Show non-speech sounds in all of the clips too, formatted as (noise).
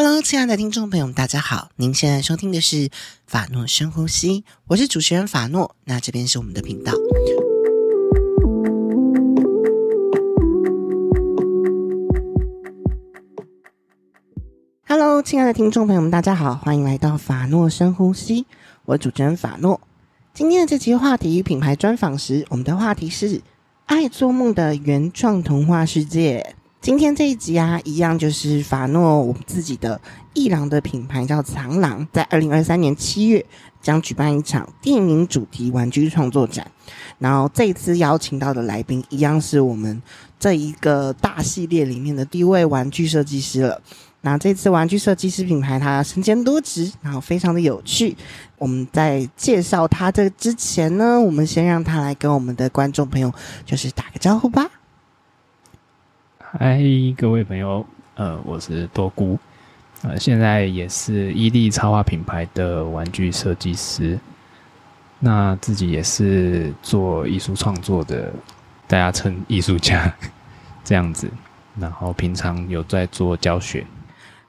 Hello，亲爱的听众朋友们，大家好！您现在收听的是法诺深呼吸，我是主持人法诺。那这边是我们的频道。Hello，亲爱的听众朋友们，大家好，欢迎来到法诺深呼吸，我主持人法诺。今天的这期话题品牌专访时，我们的话题是爱做梦的原创童话世界。今天这一集啊，一样就是法诺我们自己的艺廊的品牌叫藏廊，在二零二三年七月将举办一场电影主题玩具创作展。然后这一次邀请到的来宾，一样是我们这一个大系列里面的第一位玩具设计师了。那这次玩具设计师品牌，它身兼多职，然后非常的有趣。我们在介绍他这之前呢，我们先让他来跟我们的观众朋友就是打个招呼吧。嗨，各位朋友，呃，我是多姑，呃，现在也是伊利插画品牌的玩具设计师，那自己也是做艺术创作的，大家称艺术家这样子，然后平常有在做教学。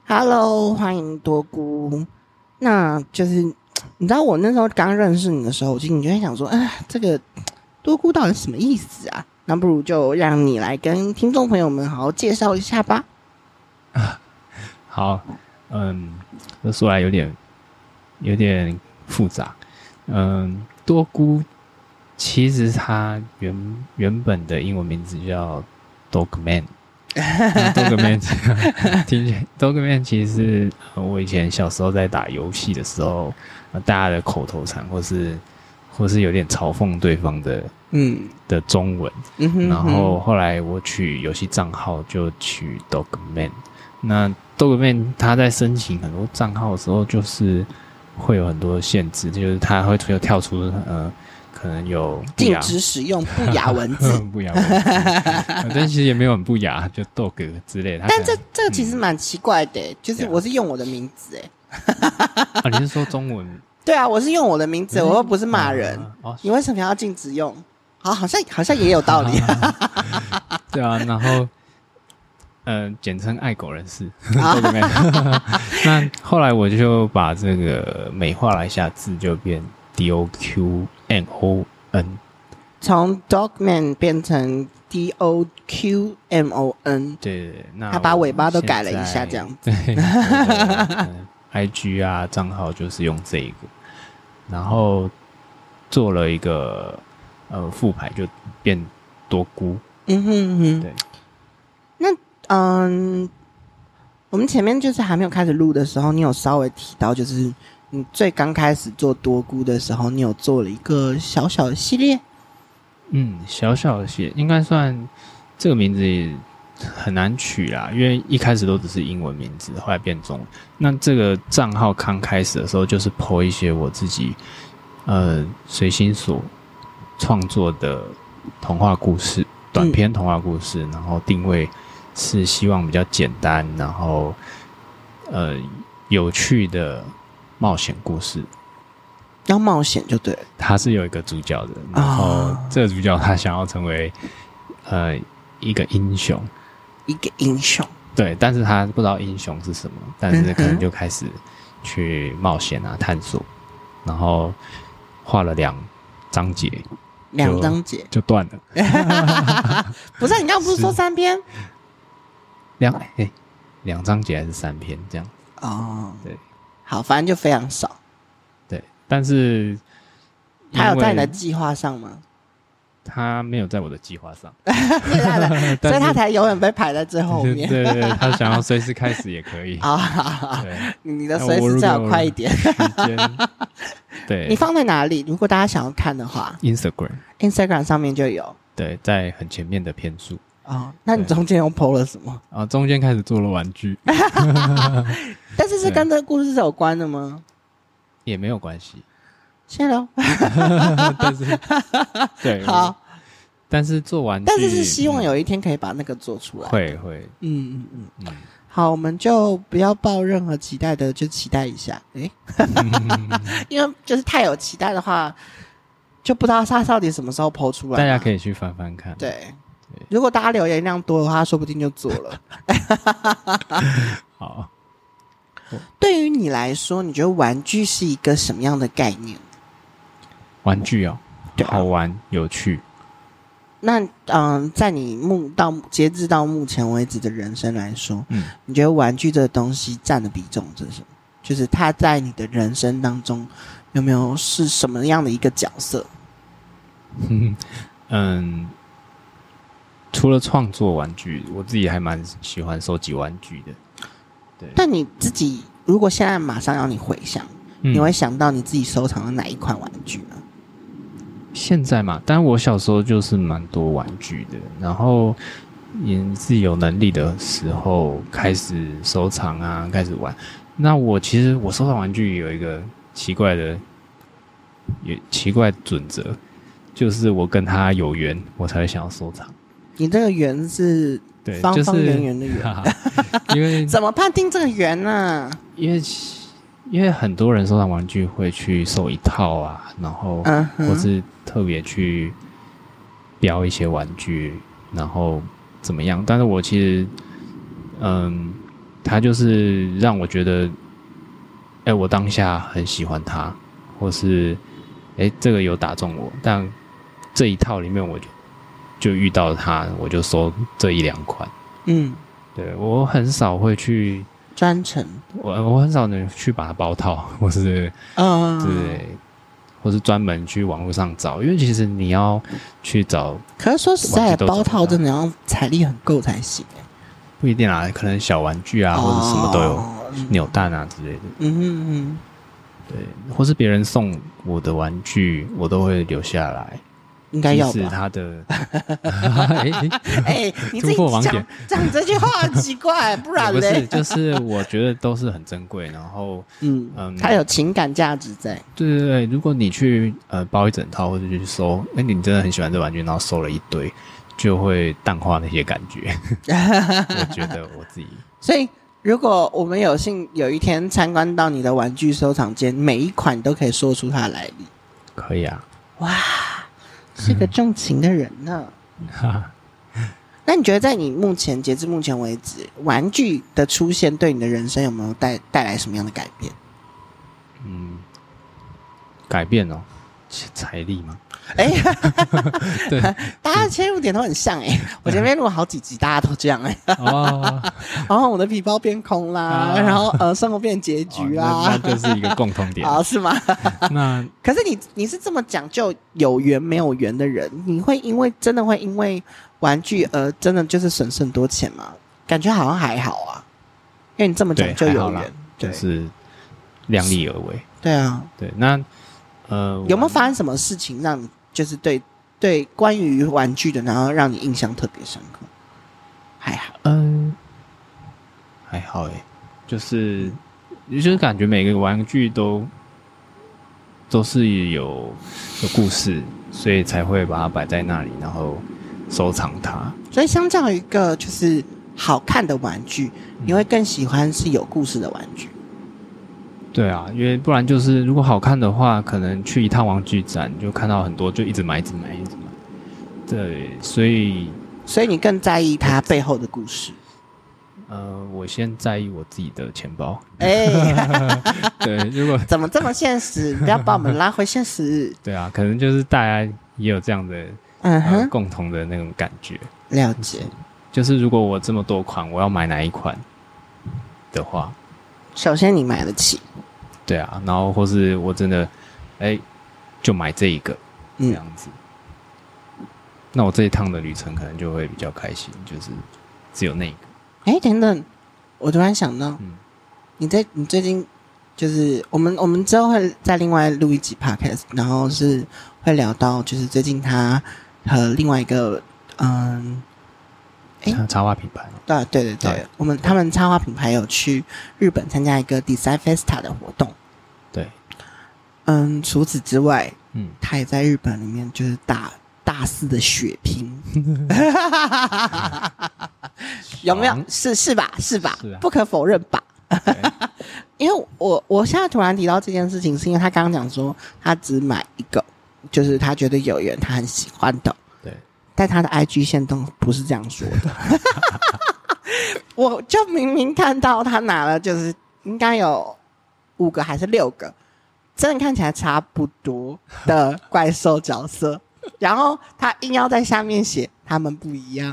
Hello，欢迎多姑。那就是你知道我那时候刚认识你的时候，我心里就会想说，哎，这个多姑到底什么意思啊？那不如就让你来跟听众朋友们好好介绍一下吧。啊，(laughs) 好，嗯，这说来有点有点复杂。嗯，多菇其实它原原本的英文名字叫 Dogman。(laughs) Dogman (laughs) 听起来，Dogman 其实是我以前小时候在打游戏的时候，大家的口头禅，或是或是有点嘲讽对方的。嗯的中文，嗯哼，然后后来我取游戏账号就取 Dogman。那 Dogman 他在申请很多账号的时候，就是会有很多限制，就是他会有跳出呃，可能有禁止使用不雅文字，(laughs) 不雅文字，(laughs) 但其实也没有很不雅，就 Dog 之类的。但这这个其实蛮奇怪的，嗯，就是我是用我的名字哎。啊，(laughs) 你是说中文？对啊，我是用我的名字，我又不是骂人，嗯。你为什么要禁止用？好，好像好像也有道理。(laughs) 对啊，然后，嗯、呃，简称爱狗人士。(laughs) (laughs) 那后来我就把这个美化了一下字，就变 D O Q M O N，从 Dogman 变成 D O Q M O N。对对对，那他把尾巴都改了一下，这样子。对，对，对，对，I G 啊账号就是用这一个，然后做了一个。呃，副牌就变多菇。嗯哼嗯哼，对。那嗯，我们前面就是还没有开始录的时候，你有稍微提到，就是你最刚开始做多菇的时候，你有做了一个小小的系列。嗯，小小的系列应该算这个名字也很难取啦，因为一开始都只是英文名字，后来变中文。那这个账号刚开始的时候，就是 po 一些我自己呃随心所。创作的童话故事，短篇童话故事，嗯，然后定位是希望比较简单，然后呃有趣的冒险故事。要冒险就对了，他是有一个主角的，然后这个主角他想要成为呃一个英雄，一个英雄，对，但是他不知道英雄是什么，但是可能就开始去冒险啊探索，然后画了两章节。两章节就断了，(laughs) 不是？你刚刚不是说三篇？两哎，两章节还是三篇这样？哦，对，好，反正就非常少。对，但是他有在你的计划上吗？他没有在我的计划上，(laughs) (laughs) 所以他才永远被排在最后面。对，对对，他想要随时开始也可以 (laughs) 啊。对，你的随时最好快一点。对，你放在哪里？如果大家想要看的话，Instagram，Instagram 上面就有。对，在很前面的篇数。哦，那你中间又 po 了什么？啊，中间开始做了玩具。但是是跟这个故事是有关的吗？也没有关系。谢喽。但是，对，好。但是做完，但是是希望有一天可以把那个做出来。会会，嗯嗯嗯嗯。好，我们就不要抱任何期待的，就期待一下。哎、欸，(laughs) 因为就是太有期待的话，就不知道他到底什么时候 po 出来。大家可以去翻翻看。对，对，如果大家留言量多的话，说不定就做了。(laughs) 好，对于你来说，你觉得玩具是一个什么样的概念？玩具哦，好玩有趣。那嗯、呃，在你目到截至到目前为止的人生来说，嗯，你觉得玩具这个东西占的比重是什么？就是它在你的人生当中有没有是什么样的一个角色？(laughs) 嗯，除了创作玩具，我自己还蛮喜欢收集玩具的。对，但你自己如果现在马上要你回想，嗯、你会想到你自己收藏的哪一款玩具呢？现在嘛，但我小时候就是蛮多玩具的，然后也自己有能力的时候开始收藏啊，开始玩。那我其实我收藏玩具有一个奇怪的，也奇怪准则，就是我跟他有缘，我才会想要收藏。你这个缘是方方圆圆的圆，(laughs) 就是、因为 (laughs) 怎么判定这个缘呢？因为。因为很多人收藏玩具会去收一套啊，然后或是特别去标一些玩具，然后怎么样？但是我其实，嗯，他就是让我觉得，哎，我当下很喜欢他，或是哎，这个有打中我，但这一套里面我就就遇到他，我就收这一两款。嗯，对，我很少会去。专程，我我很少能去把它包套，(laughs) 或是嗯，对，或是专门去网络上找，因为其实你要去找，可是说实在，包套真的要财力很够才行。不一定啊，可能小玩具啊，或者什么都有，扭蛋啊之类的。嗯嗯嗯，对，或是别人送我的玩具，我都会留下来。应该要是他的，(laughs) 哎、欸，你自己讲讲这句话很奇怪，不然呢？不是，就是我觉得都是很珍贵，然后嗯嗯，它有情感价值在。对对对，如果你去呃包一整套或者去收，哎、欸，你真的很喜欢这玩具，然后收了一堆，就会淡化那些感觉。我觉得我自己。(laughs) 所以，如果我们有幸有一天参观到你的玩具收藏间，每一款都可以说出它的来历。可以啊。哇。是个重情的人呢。哈那你觉得，在你目前截至目前为止，玩具的出现对你的人生有没有带带来什么样的改变？嗯，改变哦，财力吗？哎、欸，(laughs) 对，(laughs) 大家切入点都很像哎、欸。我前面录了好几集，大家都这样哎、欸。哦，(laughs) 然后我的皮包变空啦，哦、然后呃，生活变结局啦、哦那，那就是一个共同点。哦，是吗？那可是你你是这么讲究有缘没有缘的人，你会因为真的会因为玩具而真的就是省很多钱吗？感觉好像还好啊，因为你这么讲究有缘，就是量力而为。对啊，对，那呃，有没有发生什么事情让你？就是对对，关于玩具的，然后让你印象特别深刻，还好，嗯，还好诶，就是，就是感觉每个玩具都都是有有故事，所以才会把它摆在那里，然后收藏它。所以，相较于一个就是好看的玩具，你会更喜欢是有故事的玩具。对啊，因为不然就是如果好看的话，可能去一趟玩具展就看到很多，就一直买，一直买，一直买。对，所以所以你更在意它背后的故事。呃，我先在意我自己的钱包。哎，(laughs) 对，如果怎么这么现实？不要把我们拉回现实。(laughs) 对啊，可能就是大家也有这样的嗯哼、呃、共同的那种感觉。了解。就是如果我这么多款，我要买哪一款的话。首先，你买得起，对啊，然后或是我真的，哎，就买这一个，这样子，嗯、那我这一趟的旅程可能就会比较开心，就是只有那一个。哎，等等，我突然想到，嗯，你在你最近就是我们我们之后会再另外录一集 podcast，然后是会聊到就是最近他和另外一个嗯。诶插画品牌对对对对，对我们他们插画品牌有去日本参加一个 Design Festa 的活动。对，嗯，除此之外，嗯，他也在日本里面就是大大肆的血拼，(laughs) 有没有？是是吧？是吧？是啊、不可否认吧？对 (laughs) 因为我我现在突然提到这件事情，是因为他刚刚讲说他只买一个，就是他觉得有缘，他很喜欢的。对，但他的 IG 线都不是这样说的，(laughs) 我就明明看到他拿了，就是应该有五个还是六个，真的看起来差不多的怪兽角色，(laughs) 然后他硬要在下面写他们不一样，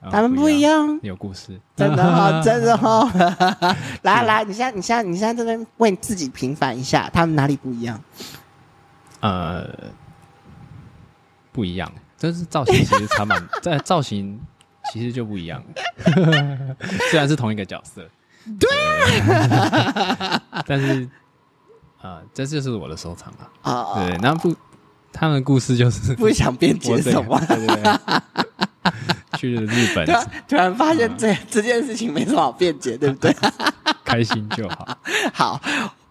哦、他们不一样，有故事，真的哦，(laughs) 真的哦，(laughs) 来来，你现在你现在你现在这边为自己平反一下，他们哪里不一样？呃，不一样，就是造型其实差蛮，在造型其实就不一样，虽然是同一个角色，对，但是啊、呃，这就是我的收藏啊，哦，对，那不，他们的故事就是 (laughs) 不想辩解什么，对对对，去了日本，突然发现这、嗯、这件事情没什么好辩解，对不对？(laughs) 开心就好，(laughs) 好。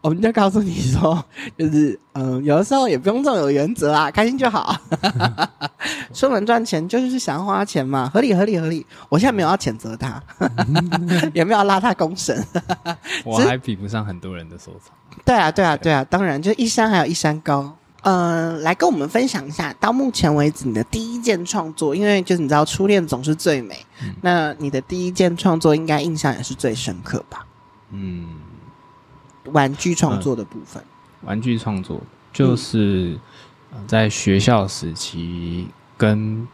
我们就告诉你说，就是嗯，有的时候也不用这么有原则啊，开心就好。(laughs) 出门赚钱就是想要花钱嘛，合理合理合理。我现在没有要谴责他，(laughs) 也没有要拉他公审。(laughs) 我还比不上很多人的收藏。对啊，对啊，对啊，当然，就一山还有一山高。嗯、呃，来跟我们分享一下，到目前为止你的第一件创作，因为就是你知道初恋总是最美，嗯、那你的第一件创作应该印象也是最深刻吧？嗯。玩具创作的部分，嗯、玩具创作就是在学校时期跟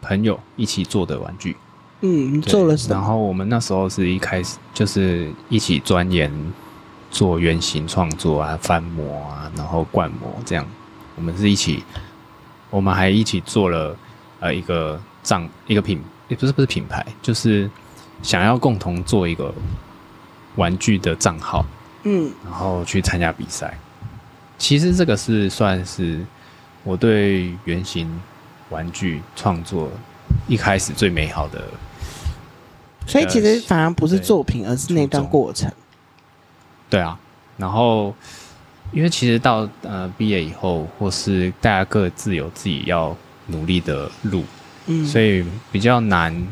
朋友一起做的玩具。嗯，做了什么？然后我们那时候是一开始就是一起钻研做原型创作啊、翻模啊，然后灌模这样。我们是一起，我们还一起做了呃一个账一个品，也不是不是品牌，就是想要共同做一个玩具的账号。嗯，然后去参加比赛。其实这个是算是我对原型玩具创作一开始最美好的。所以其实反而不是作品，而是那段过程。对啊，然后因为其实到呃毕业以后，或是大家各自有自己要努力的路，嗯，所以比较难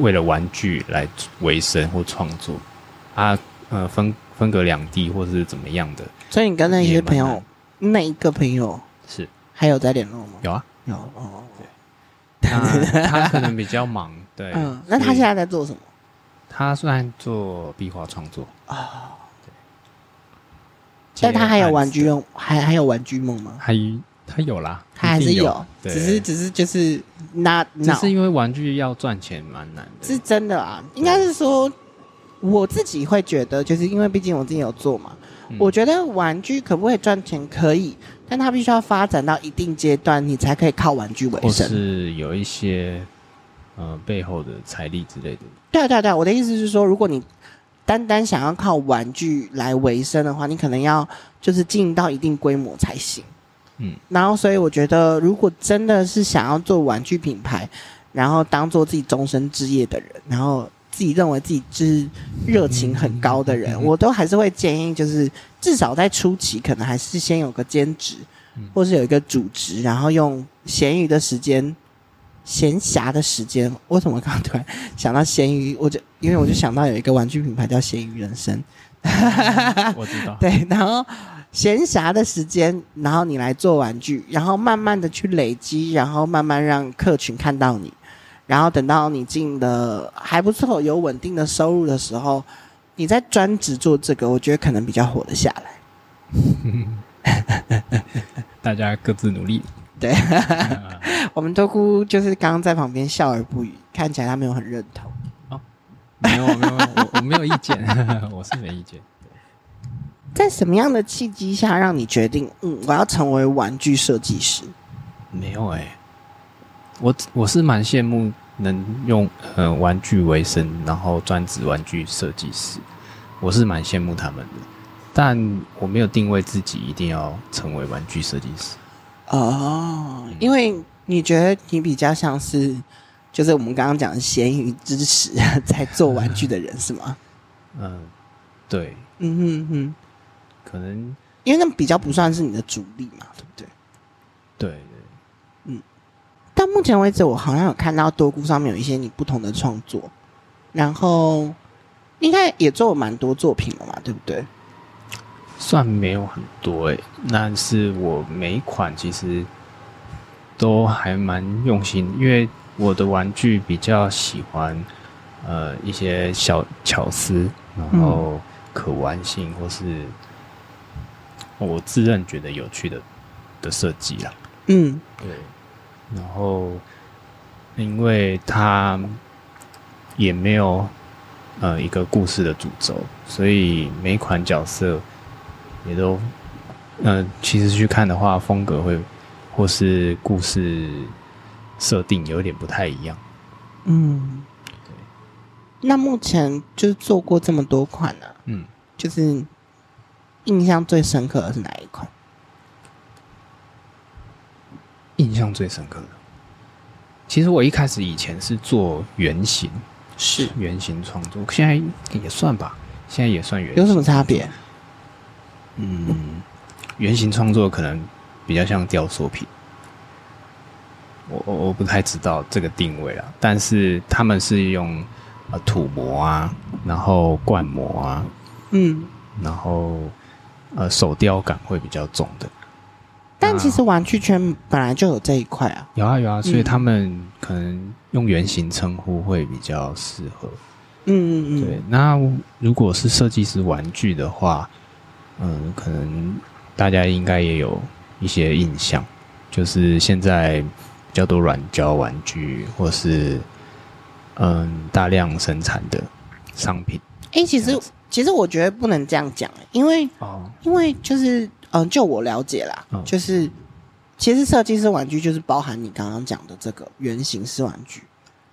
为了玩具来维生或创作啊，呃分。分隔两地，或是怎么样的？所以你跟那些朋友，那一个朋友是还有在联络吗？有啊，有哦。对，他他可能比较忙，(laughs) 对。嗯，那他现在在做什么？他算做壁画创作啊。对。但他还有玩具梦，还还有玩具梦吗？还他有啦，他还是有，只是只是就是那只是因为玩具要赚钱蛮难的，是真的啊，应该是说。我自己会觉得，就是因为毕竟我自己有做嘛，嗯、我觉得玩具可不可以赚钱？可以，但它必须要发展到一定阶段，你才可以靠玩具为生。或是有一些呃背后的财力之类的。对啊对啊对啊，我的意思是说，如果你单单想要靠玩具来维生的话，你可能要就是经营到一定规模才行。嗯，然后所以我觉得，如果真的是想要做玩具品牌，然后当做自己终身职业的人，然后。自己认为自己是热情很高的人，我都还是会建议，就是至少在初期，可能还是先有个兼职，或是有一个主职，然后用闲余的时间、闲暇的时间。为什么刚刚突然想到闲余？我就因为我就想到有一个玩具品牌叫闲余人生，我知道。(laughs) 对，然后闲暇的时间，然后你来做玩具，然后慢慢的去累积，然后慢慢让客群看到你。然后等到你进的还不错，有稳定的收入的时候，你再专职做这个，我觉得可能比较活得下来。(laughs) 大家各自努力。对，(laughs) 我们多姑就是刚刚在旁边笑而不语，看起来他没有很认同。哦，没有没有，我我没有意见，(laughs) 我是没意见。在什么样的契机下让你决定，嗯，我要成为玩具设计师？没有哎、欸。我我是蛮羡慕能用呃玩具为生，然后专职玩具设计师，我是蛮羡慕他们的，但我没有定位自己一定要成为玩具设计师。哦，因为你觉得你比较像是，就是我们刚刚讲的咸鱼知识 (laughs) 在做玩具的人是吗？(laughs) 嗯，对，嗯哼哼，可能因为那比较不算是你的主力嘛，对不对？对。到目前为止，我好像有看到多菇上面有一些你不同的创作，然后应该也做了蛮多作品了嘛，对不对？算没有很多诶、欸，但是我每一款其实都还蛮用心，因为我的玩具比较喜欢呃一些小巧思，然后可玩性，或是我自认觉得有趣的的设计啦。嗯，对。然后，因为它也没有呃一个故事的主轴，所以每一款角色也都，呃，其实去看的话，风格会或是故事设定有点不太一样。嗯，那目前就是做过这么多款呢、啊，嗯，就是印象最深刻的是哪一款？印象最深刻的，其实我一开始以前是做原型，是原型创作，现在也算吧，现在也算原型。有什么差别？嗯，原型创作可能比较像雕塑品，我我我不太知道这个定位啦，但是他们是用呃土模啊，然后灌模啊，嗯，然后呃手雕感会比较重的。但其实玩具圈本来就有这一块啊，有啊有啊，所以他们可能用原型称呼会比较适合。嗯嗯嗯，对。那如果是设计师玩具的话，嗯，可能大家应该也有一些印象，就是现在比较多软胶玩具，或是嗯大量生产的商品。哎、欸，其实其实我觉得不能这样讲，因为哦，因为就是。嗯，就我了解啦，嗯、就是其实设计师玩具就是包含你刚刚讲的这个原型式玩具，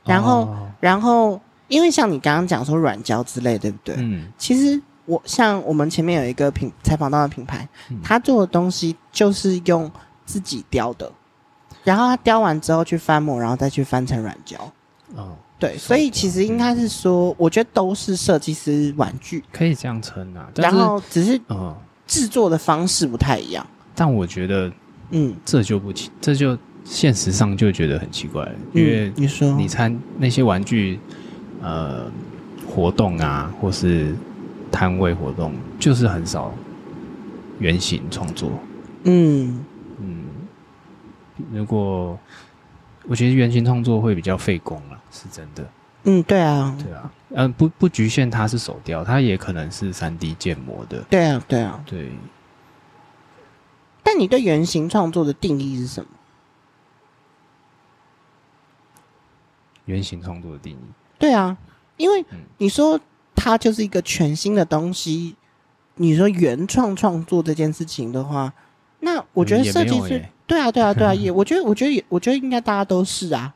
然后、哦、然后因为像你刚刚讲说软胶之类，对不对？嗯，其实我像我们前面有一个品采访到的品牌，嗯、他做的东西就是用自己雕的，然后他雕完之后去翻模，然后再去翻成软胶。哦，对，所以其实应该是说，嗯、我觉得都是设计师玩具，可以这样称啊。然后只是嗯。制作的方式不太一样，但我觉得，嗯，这就不奇，这就现实上就觉得很奇怪。因为你说。你参那些玩具，呃，活动啊，或是摊位活动，就是很少原型创作，嗯。嗯，如果我觉得原型创作会比较费工了，是真的，嗯，对啊，对啊。嗯，不不局限它是手雕，它也可能是三 D 建模的。对啊，对啊，对。但你对原型创作的定义是什么？原型创作的定义？对啊，因为你说它就是一个全新的东西，你说原创创作这件事情的话，那我觉得设计师，对啊，对啊，对啊，也 (laughs) 我觉得，我觉得也，我觉得应该大家都是啊。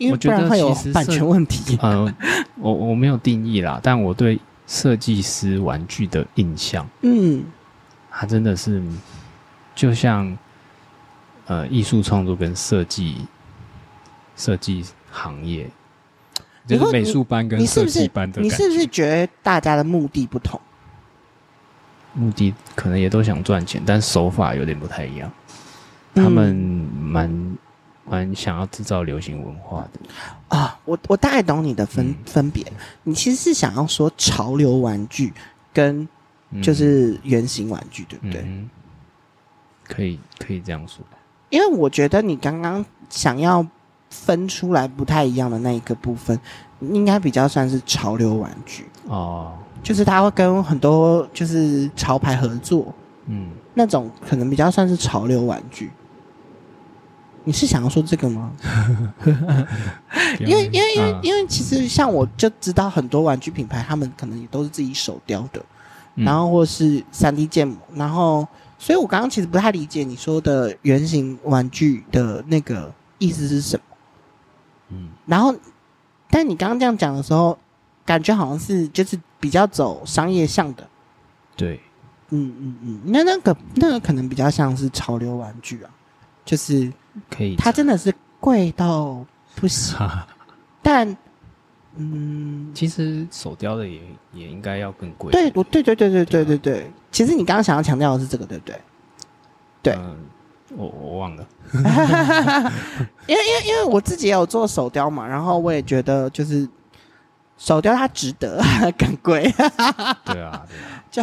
因为不然会有版权问题。嗯，我我没有定义啦，但我对设计师玩具的印象，嗯，他真的是就像呃艺术创作跟设计设计行业，就是美术班跟设计班的你，你是不是觉得大家的目的不同？目的可能也都想赚钱，但手法有点不太一样。他们蛮。嗯蛮想要制造流行文化的啊，我我大概懂你的分、嗯、分别。你其实是想要说潮流玩具跟就是圆形玩具，嗯、对不对？嗯、可以可以这样说。因为我觉得你刚刚想要分出来不太一样的那一个部分，应该比较算是潮流玩具哦，就是他会跟很多就是潮牌合作，嗯，那种可能比较算是潮流玩具。你是想要说这个吗？(laughs) 因为因为因为因为其实像我就知道很多玩具品牌，他们可能也都是自己手雕的，嗯、然后或是三 D 建模，然后所以我刚刚其实不太理解你说的圆形玩具的那个意思是什么。嗯，然后但你刚刚这样讲的时候，感觉好像是就是比较走商业向的。对，嗯嗯嗯，那那个那个可能比较像是潮流玩具啊，就是。可以，它真的是贵到不行，但嗯，其实手雕的也也应该要更贵。对，我对对对对对对对，其实你刚刚想要强调的是这个，对不对？对，我我忘了，(laughs) 因为因为因为我自己也有做手雕嘛，然后我也觉得就是手雕它值得 (laughs) 更贵。对啊，对啊，(laughs) 就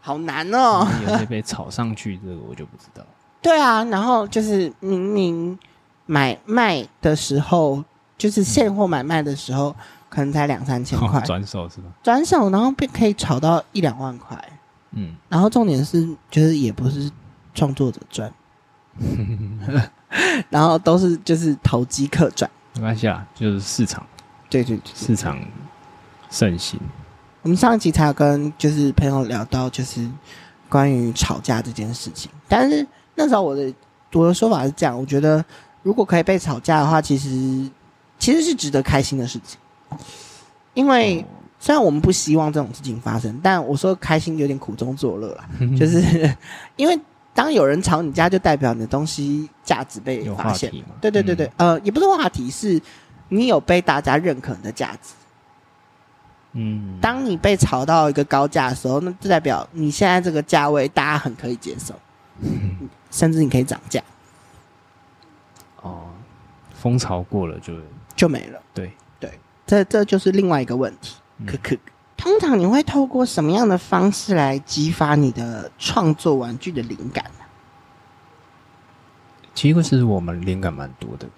好难哦，有些被炒上去，这个我就不知道。对啊，然后就是明明买卖的时候，就是现货买卖的时候，可能才两三千块，转手是吧？转手，然后便可以炒到一两万块。嗯，然后重点是，就是也不是创作者赚，(laughs) 然后都是就是投机客赚。没关系啊，就是市场，对对对，市场盛行。我们上一集才有跟就是朋友聊到，就是关于吵架这件事情。但是那时候我的我的说法是这样，我觉得如果可以被吵架的话，其实其实是值得开心的事情，因为。虽然我们不希望这种事情发生，但我说开心有点苦中作乐啦，(laughs) 就是因为当有人吵你家，就代表你的东西价值被发现。对对对对，嗯、呃，也不是话题，是你有被大家认可的价值。嗯，当你被炒到一个高价的时候，那就代表你现在这个价位大家很可以接受，嗯、(laughs) 甚至你可以涨价。哦，风潮过了就就没了。对对，这这就是另外一个问题。可可，通常你会透过什么样的方式来激发你的创作玩具的灵感呢？其实，其实我们灵感蛮多的。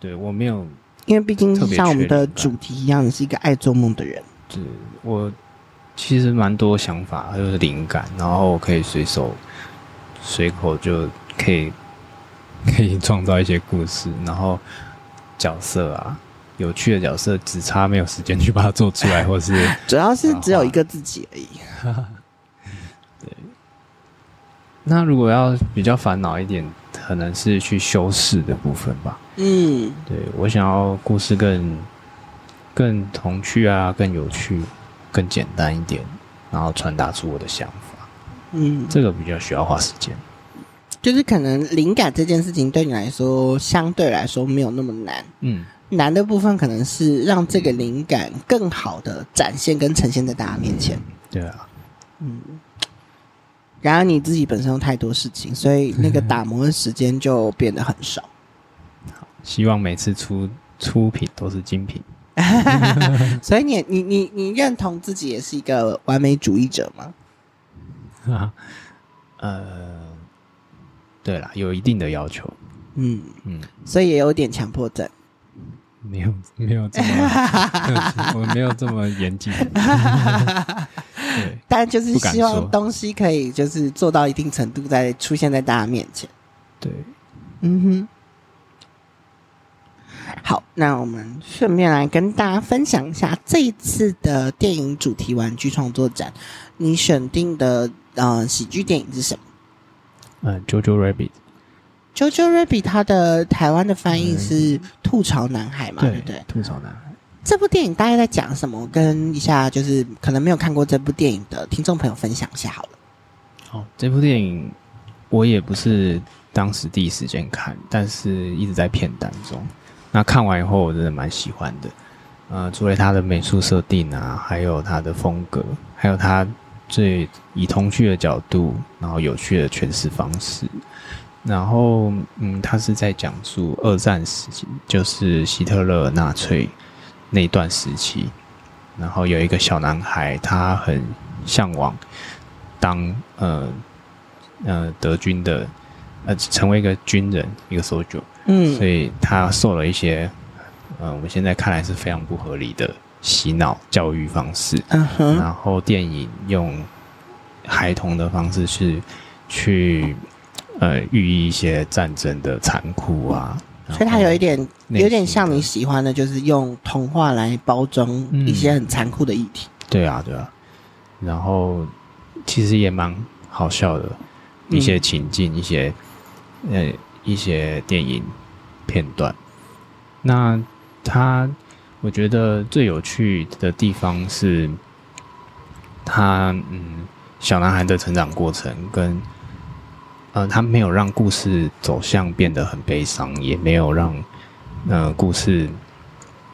对，我没有，因为毕竟像我们的主题一样，你是一个爱做梦的人。对，我其实蛮多想法，就是灵感，然后可以随手随口就可以可以 (laughs) 创造一些故事，然后角色啊。有趣的角色，只差没有时间去把它做出来，或是 (laughs) 主要是只有一个自己而已。对。那如果要比较烦恼一点，可能是去修饰的部分吧。嗯，对，我想要故事更更童趣啊，更有趣，更简单一点，然后传达出我的想法。嗯，这个比较需要花时间。就是可能灵感这件事情对你来说，相对来说没有那么难。嗯。难的部分可能是让这个灵感更好的展现跟呈现在大家面前。对啊，嗯。然而你自己本身有太多事情，所以那个打磨的时间就变得很少。好，希望每次出出品都是精品。(laughs) 所以你你你你认同自己也是一个完美主义者吗？啊，(laughs) 呃，对啦，有一定的要求。嗯嗯，所以也有点强迫症。没有没有这么，(laughs) 我没有这么严谨。(laughs) 对，但就是希望东西可以就是做到一定程度，再出现在大家面前。对，嗯哼。好，那我们顺便来跟大家分享一下这一次的电影主题玩具创作展，你选定的呃喜剧电影是什么？嗯，Jojo Rabbit。Jojo Rabbit，它的台湾的翻译是吐槽男孩嘛？对不对？吐槽男孩。这部电影大概在讲什么？我跟一下就是可能没有看过这部电影的听众朋友分享一下好了。哦，这部电影我也不是当时第一时间看，但是一直在片单中。那看完以后，我真的蛮喜欢的。呃，除了它的美术设定啊，还有它的风格，还有它最以童趣的角度，然后有趣的诠释方式。然后，嗯，他是在讲述二战时期，就是希特勒纳粹那段时期。然后有一个小男孩，他很向往当呃呃德军的呃成为一个军人，一个 soldier。嗯，所以他受了一些呃我们现在看来是非常不合理的洗脑教育方式。嗯哼。然后电影用孩童的方式去去。呃，寓意一些战争的残酷啊，所以它有一点，有点像你喜欢的，就是用童话来包装一些很残酷的议题。嗯。对啊，对啊。然后其实也蛮好笑的，一些情境，嗯、一些呃一些电影片段。那他，我觉得最有趣的地方是，他嗯，小男孩的成长过程跟。呃，他没有让故事走向变得很悲伤，也没有让呃故事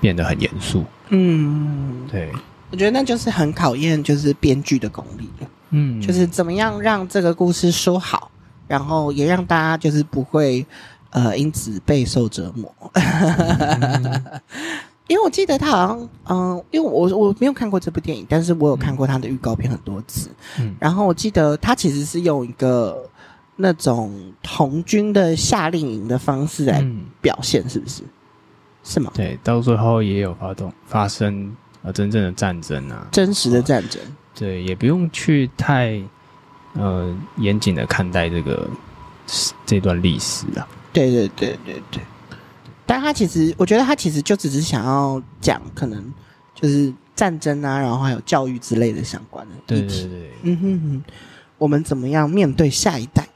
变得很严肃。嗯，对，我觉得那就是很考验就是编剧的功力。嗯，就是怎么样让这个故事说好，然后也让大家就是不会呃因此备受折磨。嗯、(laughs) 因为我记得他好像嗯、呃，因为我我没有看过这部电影，但是我有看过他的预告片很多次。嗯，然后我记得他其实是用一个。那种童军的夏令营的方式来表现，是不是？嗯、是吗？对，到最后也有发动发生呃真正的战争啊，真实的战争。对，也不用去太呃严谨的看待这个这段历史啊。对对对对对。但他其实，我觉得他其实就只是想要讲，可能就是战争啊，然后还有教育之类的相关的议题。对对对。嗯哼哼，我们怎么样面对下一代？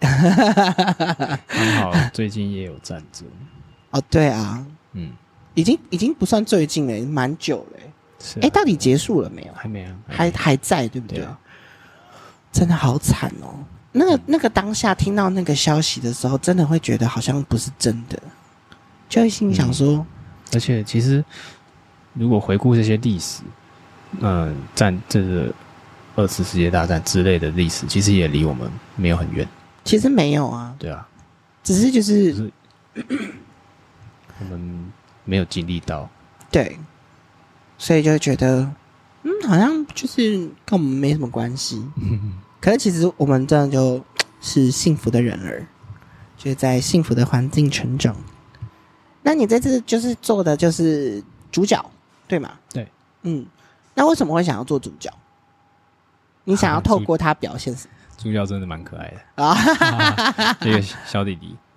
刚好最近也有战争。(laughs) 哦，对啊，嗯，已经已经不算最近了，蛮久了。是、啊。哎，到底结束了没有？还没有，还还在，对不对？对啊、真的好惨哦。那个那个当下听到那个消息的时候，真的会觉得好像不是真的。就会心里想说、嗯，而且其实如果回顾这些历史，嗯、呃，战这个二次世界大战之类的历史，其实也离我们没有很远。其实没有啊，对啊，只是就是，是我们没有经历到，对，所以就觉得，嗯，好像就是跟我们没什么关系。(laughs) 可是其实我们这样就是幸福的人儿，就是在幸福的环境成长。那你这次就是做的就是主角，对吗？对，嗯，那为什么会想要做主角？你想要透过他表现什么？主角真的蛮可爱的啊，(laughs) 这个小弟弟 (laughs)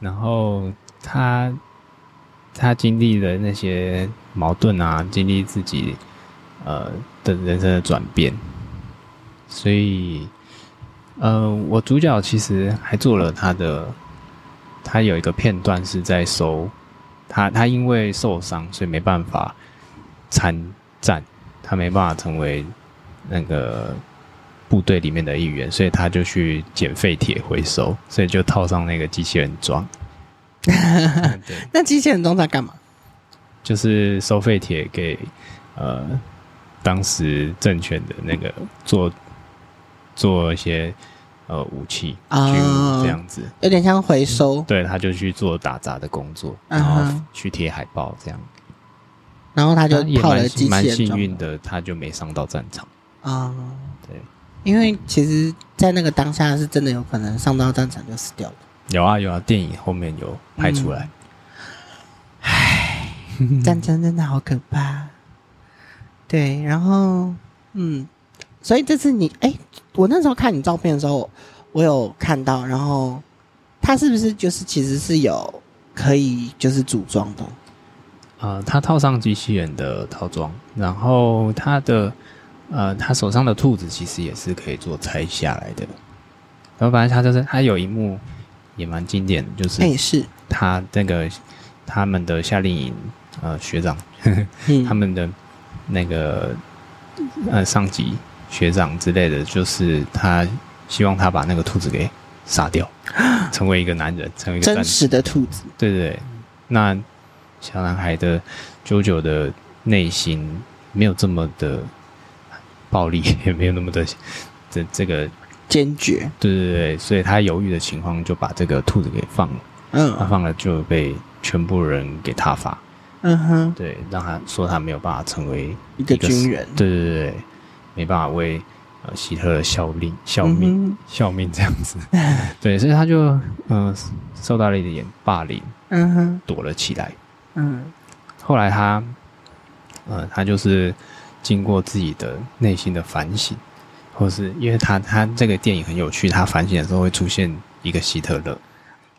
然后他他经历了那些矛盾啊，经历自己呃的人生的转变，所以呃，我主角其实还做了他的。他有一个片段是在收他，他因为受伤，所以没办法参战，他没办法成为那个部队里面的一员，所以他就去捡废铁回收，(laughs) 所以就套上那个机器人装。(laughs) 对，那机器人装在干嘛？就是收废铁给呃当时政权的那个做做一些。呃，武器军这样子，哦，有点像回收。嗯、对，他就去做打杂的工作，然后去贴海报这样。然后他就套了机器。蛮幸运的，他就没上到战场。啊、哦，对，因为其实，在那个当下是真的有可能上到战场就死掉了。有啊有啊，电影后面有拍出来。唉，(laughs) 战争真的好可怕。对，然后嗯。所以这次你哎，我那时候看你照片的时候，我有看到，然后它是不是就是其实是有可以就是组装的？呃，他套上机器人的套装，然后他的呃，他手上的兔子其实也是可以做拆下来的。然后反正他就是他有一幕也蛮经典的，就是哎是他那个他们的夏令营呃学长 (laughs) 他们的那个呃上级。学长之类的，就是他希望他把那个兔子给杀掉，(gasps) 成为一个男人，成为一个真实的兔子。对对对，那小男孩的 JoJo 的内心没有这么的暴力，(laughs) 也没有那么的这这个坚决。对对对，所以他犹豫的情况就把这个兔子给放了。嗯，他放了就被全部人给挞伐。嗯哼，对，让他说他没有办法成为一个，一个军人。对对对。没办法为呃希特勒效力、效命、嗯、效命这样子，(laughs) 对，所以他就嗯、呃、受到了一点霸凌，嗯哼，躲了起来，嗯，后来他呃他就是经过自己的内心的反省，或是因为他他这个电影很有趣，他反省的时候会出现一个希特勒，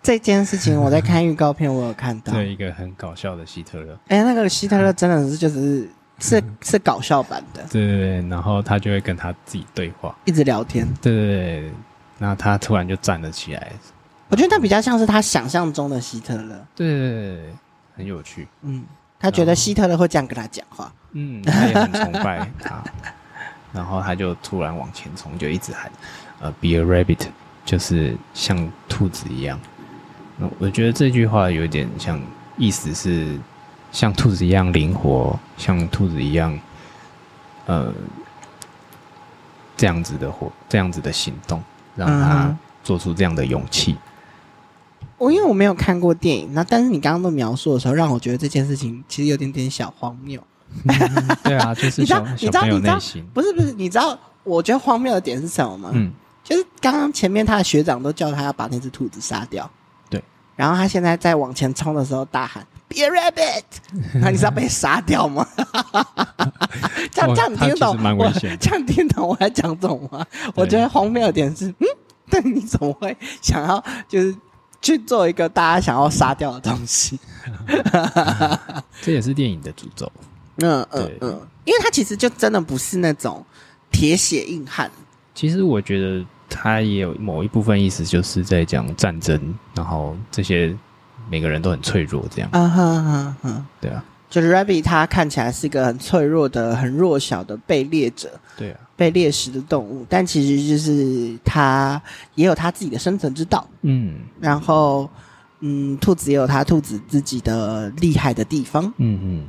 这件事情我在看预告片，我有看到，(laughs) 对，一个很搞笑的希特勒，哎，那个希特勒真的是就是。是是搞笑版的，对对对，然后他就会跟他自己对话，一直聊天，对对对，然后他突然就站了起来，我觉得他比较像是他想象中的希特勒，对对对，很有趣，嗯，他觉得希特勒会这样跟他讲话，嗯，他也很崇拜他，然后他就突然往前冲，就一直喊，呃，be a rabbit，就是像兔子一样，那我觉得这句话有点像，意思是。像兔子一样灵活，像兔子一样，呃，这样子的活，这样子的行动，让他做出这样的勇气。我、嗯、因为我没有看过电影，那但是你刚刚的描述的时候，让我觉得这件事情其实有点点小荒谬。嗯、(laughs) 对啊，就是小你知道，你知道，内心不是不是，你知道我觉得荒谬的点是什么吗？嗯，就是刚刚前面他的学长都叫他要把那只兔子杀掉，对，然后他现在在往前冲的时候大喊。Be a rabbit，(laughs) 那你是要被杀掉吗？(laughs) 这样这样你听懂？蛮危险。这样听懂我在讲什么吗？我觉得荒谬的点是，嗯，但你怎么会想要就是去做一个大家想要杀掉的东西？(laughs) 这也是电影的诅咒。嗯嗯嗯，因为他其实就真的不是那种铁血硬汉。其实我觉得他也有某一部分意思，就是在讲战争，然后这些。每个人都很脆弱，这样。啊哈哈哈！对啊，就是 Rabbit，它看起来是一个很脆弱的、很弱小的被猎者。对啊，被猎食的动物，但其实就是它也有它自己的生存之道。嗯，然后，嗯，兔子也有它兔子自己的厉害的地方。嗯嗯。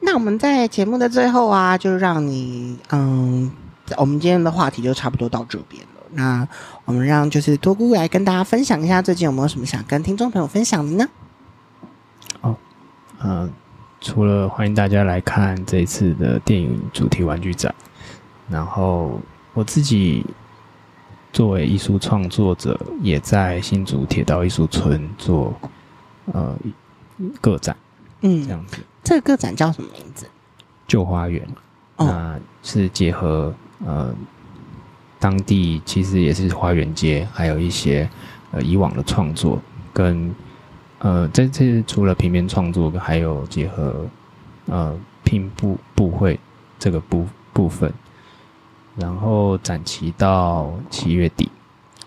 那我们在节目的最后啊，就让你，嗯，我们今天的话题就差不多到这边了。那我们让就是多姑来跟大家分享一下，最近有没有什么想跟听众朋友分享的呢？哦，嗯、呃，除了欢迎大家来看这一次的电影主题玩具展，然后我自己作为艺术创作者，也在新竹铁道艺术村做呃个展，嗯，这样子。这个个展叫什么名字？旧花园，那、呃、是结合呃。当地其实也是花园街，还有一些呃以往的创作，跟呃这次除了平面创作，还有结合呃拼布布绘这个部部分，然后展期到七月底。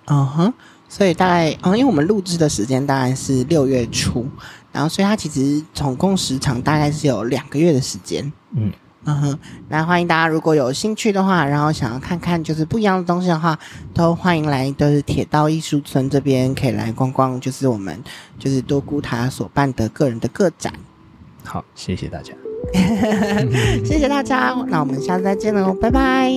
嗯哼，所以大概嗯，因为我们录制的时间大概是六月初，然后所以它其实总共时长大概是有两个月的时间。嗯。嗯哼，那欢迎大家，如果有兴趣的话，然后想要看看就是不一样的东西的话，都欢迎来就是铁道艺术村这边可以来逛逛，就是我们就是多孤他所办的个人的个展。好，谢谢大家，(laughs) 谢谢大家，那我们下次再见喽，拜拜。